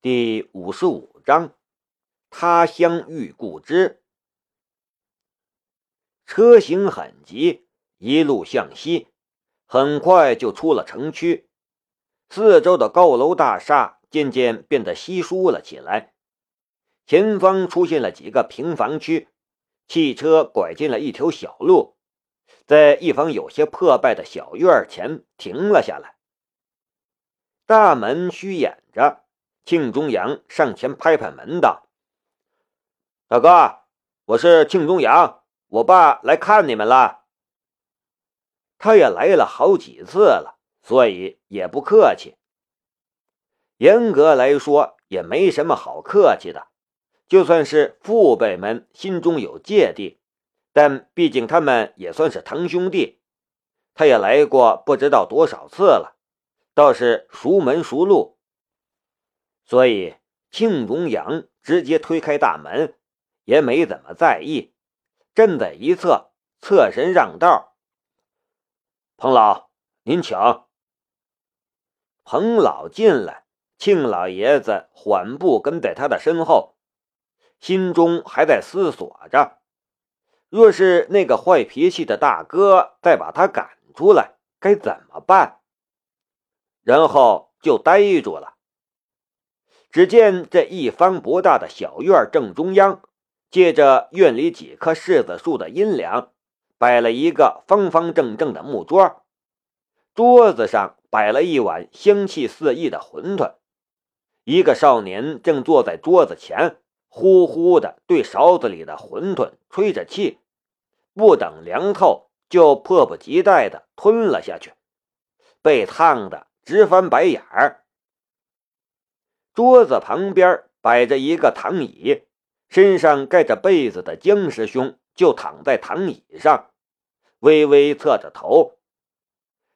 第五十五章，他乡遇故知。车行很急，一路向西，很快就出了城区。四周的高楼大厦渐渐变得稀疏了起来，前方出现了几个平房区。汽车拐进了一条小路，在一方有些破败的小院前停了下来。大门虚掩着。庆中阳上前拍拍门道：“大哥，我是庆中阳，我爸来看你们了。他也来了好几次了，所以也不客气。严格来说，也没什么好客气的。就算是父辈们心中有芥蒂，但毕竟他们也算是堂兄弟，他也来过不知道多少次了，倒是熟门熟路。”所以，庆荣阳直接推开大门，也没怎么在意，站在一侧，侧身让道：“彭老，您请。”彭老进来，庆老爷子缓步跟在他的身后，心中还在思索着：若是那个坏脾气的大哥再把他赶出来，该怎么办？然后就呆住了。只见这一方不大的小院正中央，借着院里几棵柿子树的阴凉，摆了一个方方正正的木桌，桌子上摆了一碗香气四溢的馄饨，一个少年正坐在桌子前，呼呼的对勺子里的馄饨吹着气，不等凉透就迫不及待的吞了下去，被烫得直翻白眼儿。桌子旁边摆着一个躺椅，身上盖着被子的姜师兄就躺在躺椅上，微微侧着头，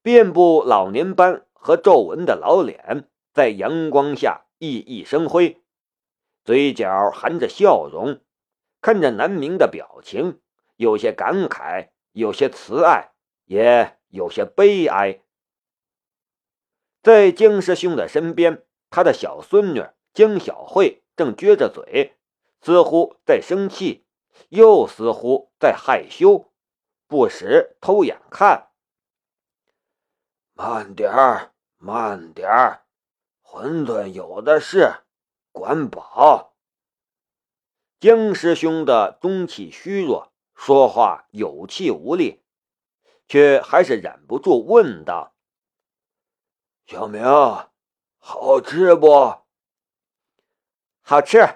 遍布老年斑和皱纹的老脸在阳光下熠熠生辉，嘴角含着笑容，看着南明的表情，有些感慨，有些慈爱，也有些悲哀。在姜师兄的身边。他的小孙女江小慧正撅着嘴，似乎在生气，又似乎在害羞，不时偷眼看。慢点儿，慢点儿，馄饨有的是，管饱。江师兄的中气虚弱，说话有气无力，却还是忍不住问道：“小明。”好吃不？好吃。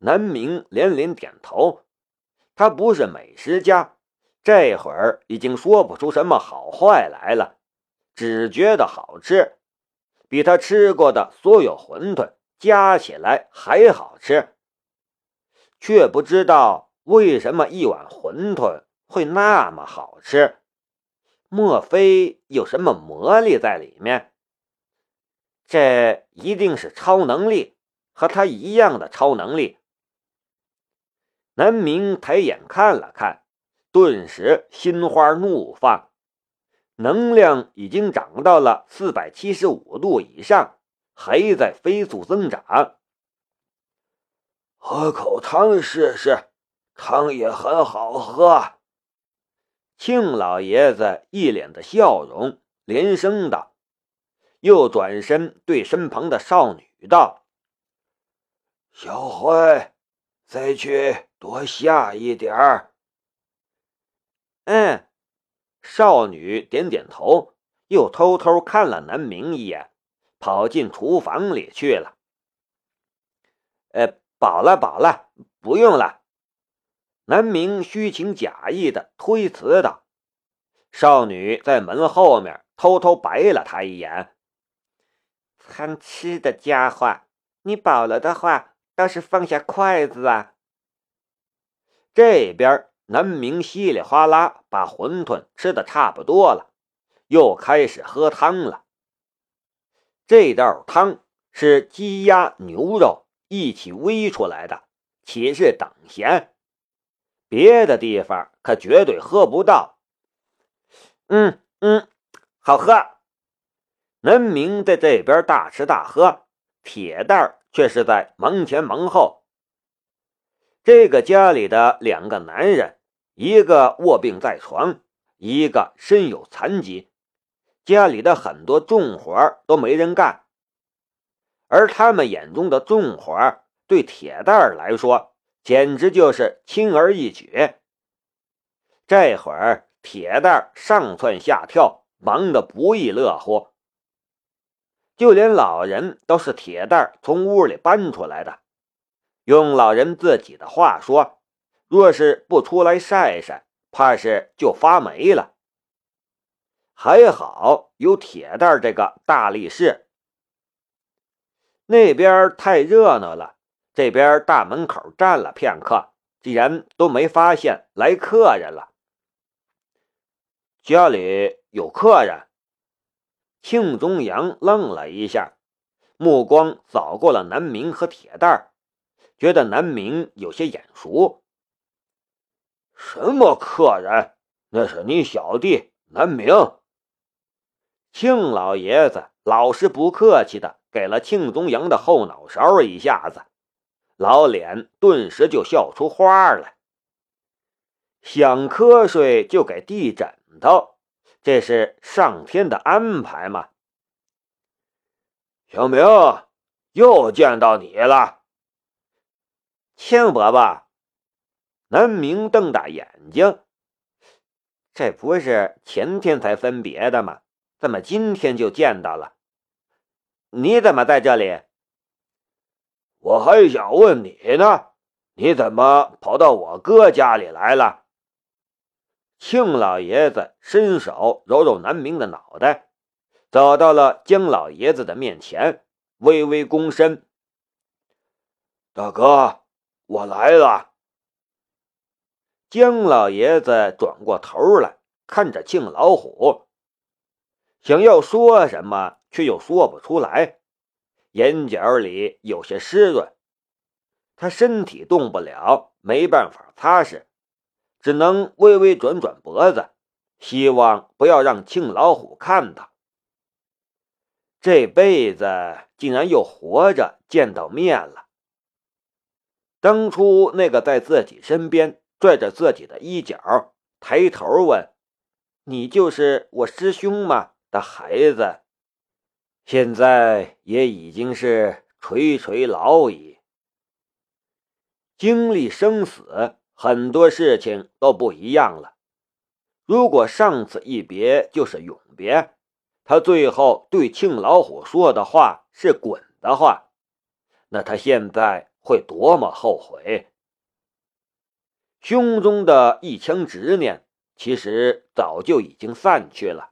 南明连连点头。他不是美食家，这会儿已经说不出什么好坏来了，只觉得好吃，比他吃过的所有馄饨加起来还好吃。却不知道为什么一碗馄饨会那么好吃，莫非有什么魔力在里面？这一定是超能力，和他一样的超能力。南明抬眼看了看，顿时心花怒放，能量已经涨到了四百七十五度以上，还在飞速增长。喝口汤试试，汤也很好喝。庆老爷子一脸的笑容，连声道。又转身对身旁的少女道：“小慧，再去多下一点儿。”嗯，少女点点头，又偷偷看了南明一眼，跑进厨房里去了。呃，饱了，饱了，不用了。南明虚情假意的推辞道。少女在门后面偷偷白了他一眼。贪吃的家伙，你饱了的话，倒是放下筷子啊！这边南明稀里哗啦把馄饨吃的差不多了，又开始喝汤了。这道汤是鸡鸭牛肉一起煨出来的，岂是等闲？别的地方可绝对喝不到。嗯嗯，好喝。南明在这边大吃大喝，铁蛋却是在忙前忙后。这个家里的两个男人，一个卧病在床，一个身有残疾，家里的很多重活都没人干。而他们眼中的重活，对铁蛋来说，简直就是轻而易举。这会儿，铁蛋上蹿下跳，忙得不亦乐乎。就连老人都是铁蛋从屋里搬出来的。用老人自己的话说，若是不出来晒晒，怕是就发霉了。还好有铁蛋这个大力士。那边太热闹了，这边大门口站了片刻，竟然都没发现来客人了。家里有客人。庆中阳愣了一下，目光扫过了南明和铁蛋觉得南明有些眼熟。什么客人？那是你小弟南明。庆老爷子老实不客气的给了庆中阳的后脑勺一下子，老脸顿时就笑出花来。想瞌睡就给递枕头。这是上天的安排吗？小明，又见到你了，庆伯伯。南明瞪大眼睛，这不是前天才分别的吗？怎么今天就见到了？你怎么在这里？我还想问你呢，你怎么跑到我哥家里来了？庆老爷子伸手揉揉南明的脑袋，走到了姜老爷子的面前，微微躬身：“大哥，我来了。”姜老爷子转过头来看着庆老虎，想要说什么，却又说不出来，眼角里有些湿润。他身体动不了，没办法擦拭。只能微微转转脖子，希望不要让庆老虎看到。这辈子竟然又活着见到面了。当初那个在自己身边拽着自己的衣角，抬头问：“你就是我师兄吗？”的孩子，现在也已经是垂垂老矣，经历生死。很多事情都不一样了。如果上次一别就是永别，他最后对庆老虎说的话是“滚”的话，那他现在会多么后悔！胸中的一腔执念其实早就已经散去了，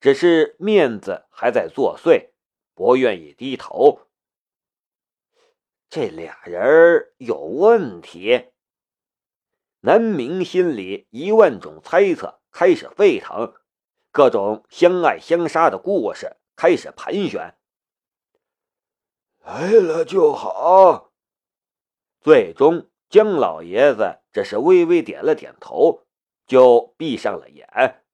只是面子还在作祟，不愿意低头。这俩人有问题。南明心里一万种猜测开始沸腾，各种相爱相杀的故事开始盘旋。来了就好。最终，姜老爷子只是微微点了点头，就闭上了眼。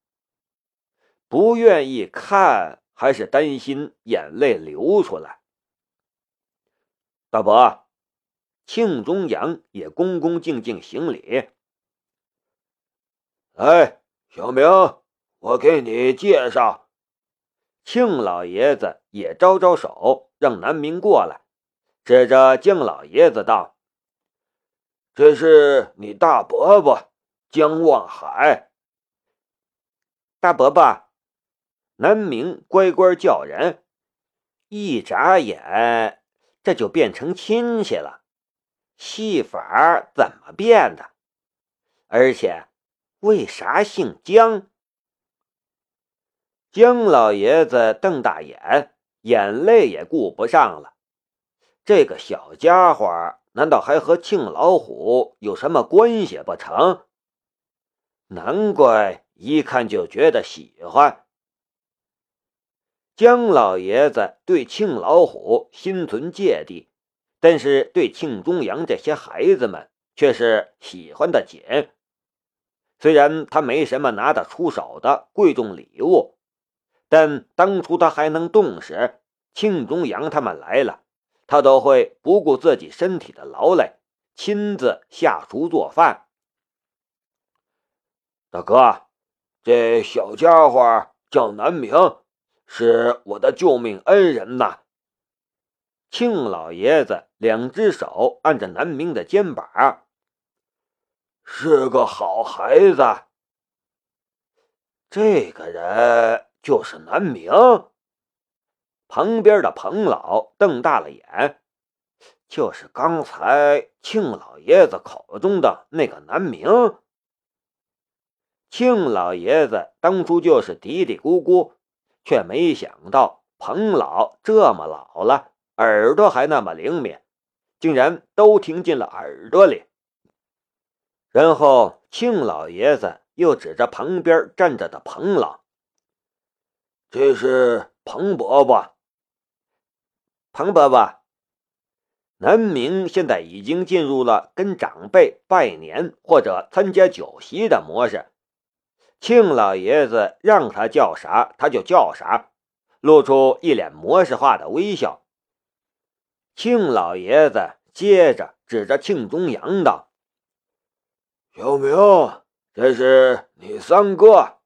不愿意看，还是担心眼泪流出来。大伯，庆中阳也恭恭敬敬行礼。哎，小明，我给你介绍。庆老爷子也招招手，让南明过来，指着敬老爷子道：“这是你大伯伯江望海。”大伯伯，南明乖乖叫人，一眨眼，这就变成亲戚了。戏法怎么变的？而且。为啥姓姜？姜老爷子瞪大眼，眼泪也顾不上了。这个小家伙难道还和庆老虎有什么关系不成？难怪一看就觉得喜欢。姜老爷子对庆老虎心存芥蒂，但是对庆中阳这些孩子们却是喜欢的紧。虽然他没什么拿得出手的贵重礼物，但当初他还能动时，庆中阳他们来了，他都会不顾自己身体的劳累，亲自下厨做饭。大哥，这小家伙叫南明，是我的救命恩人呐。庆老爷子两只手按着南明的肩膀，是个好孩子。这个人就是南明。旁边的彭老瞪大了眼，就是刚才庆老爷子口中的那个南明。庆老爷子当初就是嘀嘀咕咕，却没想到彭老这么老了，耳朵还那么灵敏，竟然都听进了耳朵里。然后庆老爷子又指着旁边站着的彭老：“这是彭伯伯。”彭伯伯，南明现在已经进入了跟长辈拜年或者参加酒席的模式。庆老爷子让他叫啥，他就叫啥，露出一脸模式化的微笑。庆老爷子接着指着庆中阳道：“小明，这是你三哥，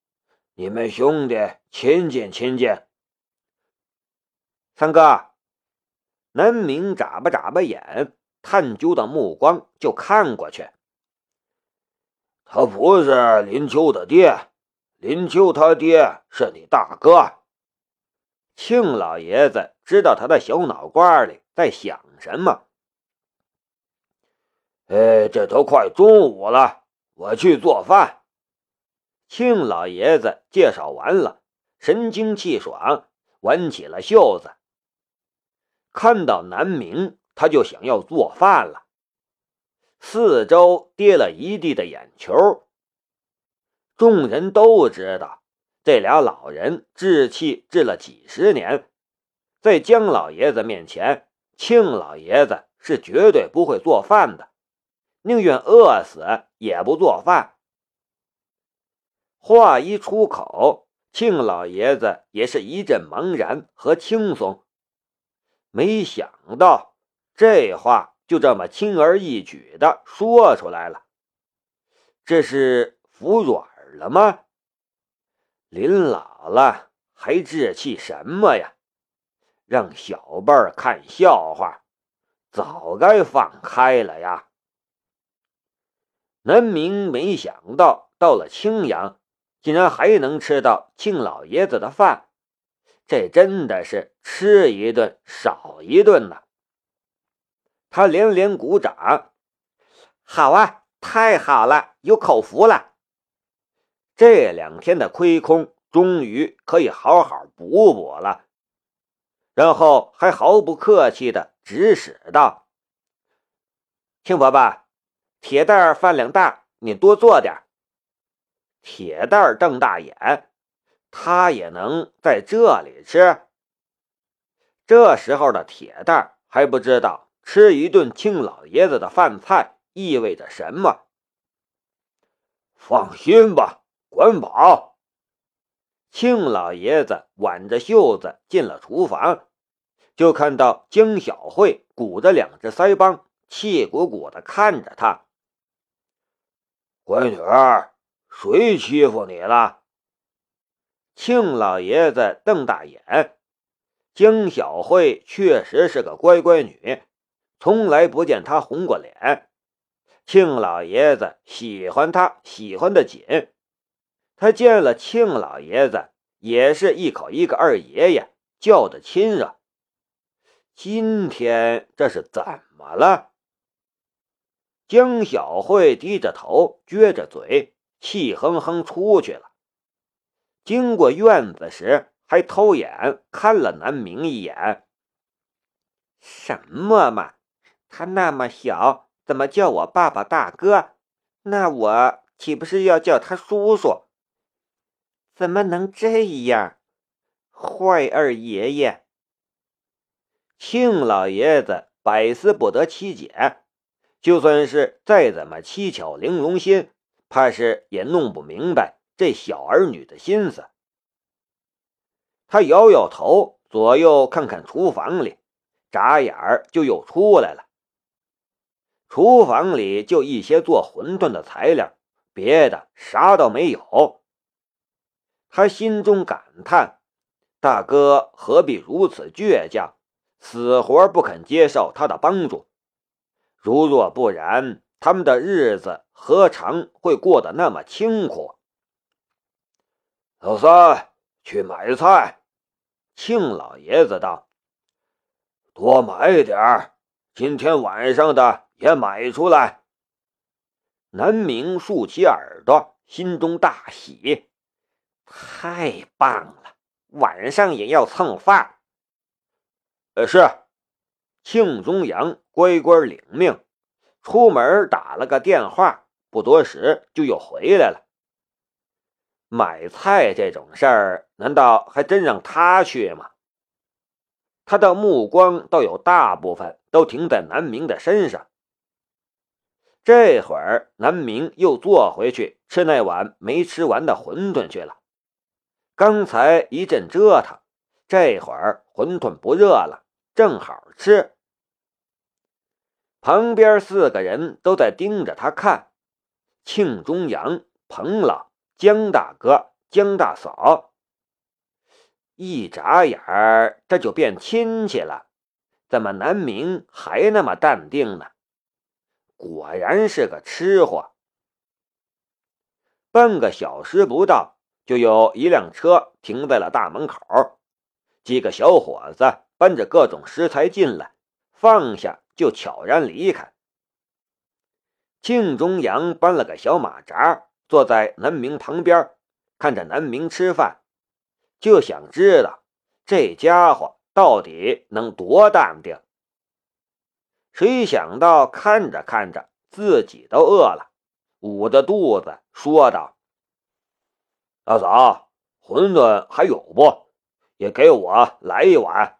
你们兄弟亲近亲近。”三哥，南明眨巴眨巴眼，探究的目光就看过去。他不是林秋的爹，林秋他爹是你大哥。庆老爷子知道他的小脑瓜里在想什么。哎，这都快中午了，我去做饭。庆老爷子介绍完了，神清气爽，挽起了袖子。看到南明，他就想要做饭了。四周跌了一地的眼球。众人都知道，这俩老人置气置了几十年，在姜老爷子面前，庆老爷子是绝对不会做饭的，宁愿饿死也不做饭。话一出口，庆老爷子也是一阵茫然和轻松，没想到这话。就这么轻而易举的说出来了，这是服软了吗？临老了还置气什么呀？让小辈看笑话，早该放开了呀！南明没想到到了青阳，竟然还能吃到庆老爷子的饭，这真的是吃一顿少一顿呐！他连连鼓掌，好啊，太好了，有口福了。这两天的亏空终于可以好好补补了。然后还毫不客气的指使道：“庆伯伯，铁蛋饭量大，你多做点。”铁蛋瞪大眼，他也能在这里吃？这时候的铁蛋还不知道。吃一顿庆老爷子的饭菜意味着什么？放心吧，管饱。庆老爷子挽着袖子进了厨房，就看到江小慧鼓着两只腮帮，气鼓鼓的看着他。闺女儿，谁欺负你了？庆老爷子瞪大眼。江小慧确实是个乖乖女。从来不见她红过脸，庆老爷子喜欢她，喜欢的紧。他见了庆老爷子，也是一口一个二爷爷，叫的亲热。今天这是怎么了？江小慧低着头，撅着嘴，气哼哼出去了。经过院子时，还偷眼看了南明一眼。什么嘛！他那么小，怎么叫我爸爸大哥？那我岂不是要叫他叔叔？怎么能这样？坏二爷爷！庆老爷子百思不得其解，就算是再怎么七巧玲珑心，怕是也弄不明白这小儿女的心思。他摇摇头，左右看看厨房里。眨眼儿就又出来了。厨房里就一些做馄饨的材料，别的啥都没有。他心中感叹：大哥何必如此倔强，死活不肯接受他的帮助？如若不然，他们的日子何尝会过得那么清苦？老三，去买菜。庆老爷子道：“多买点，今天晚上的。”也买出来。南明竖起耳朵，心中大喜，太棒了！晚上也要蹭饭。呃，是。庆宗阳乖乖领命，出门打了个电话，不多时就又回来了。买菜这种事儿，难道还真让他去吗？他的目光倒有大部分都停在南明的身上。这会儿，南明又坐回去吃那碗没吃完的馄饨去了。刚才一阵折腾，这会儿馄饨不热了，正好吃。旁边四个人都在盯着他看：庆中阳、彭老、江大哥、江大嫂。一眨眼儿，这就变亲戚了。怎么南明还那么淡定呢？果然是个吃货。半个小时不到，就有一辆车停在了大门口，几个小伙子搬着各种食材进来，放下就悄然离开。庆中阳搬了个小马扎，坐在南明旁边，看着南明吃饭，就想知道这家伙到底能多淡定。谁想到看着看着自己都饿了，捂着肚子说道：“大嫂，馄饨还有不？也给我来一碗。”